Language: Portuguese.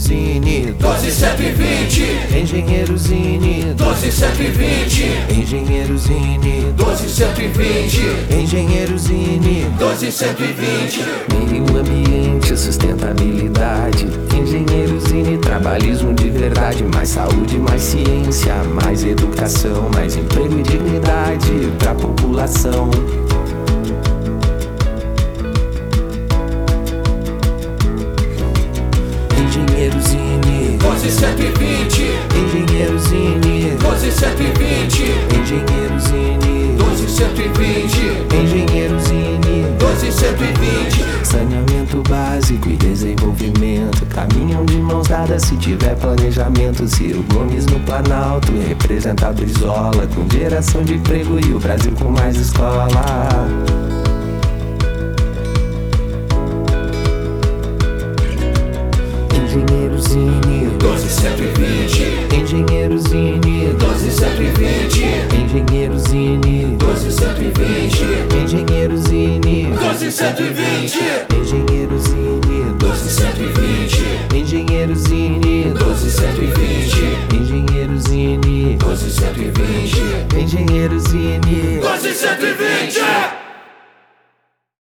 Engenheiros INE 12120, Engenheiros INE 12120, Engenheiros INE 12120, Engenheiros INE 12120, Meio ambiente, sustentabilidade. Engenheiros INE, trabalhismo de verdade. Mais saúde, mais ciência, mais educação Mais emprego e dignidade pra população Cose 120 Engenheiro Zini Cose 120 Engenheiro Zini 120 Engenheiro Zini 120 Saneamento básico e desenvolvimento. Caminham de mãos dadas se tiver planejamento. Ciro Gomes no Planalto Representado Isola Com geração de emprego e o Brasil com mais escola. 120 Engenheiros e 12 120 Engenheiros e 12 120 Engenheiros e 12 120 Engenheiros e 12 120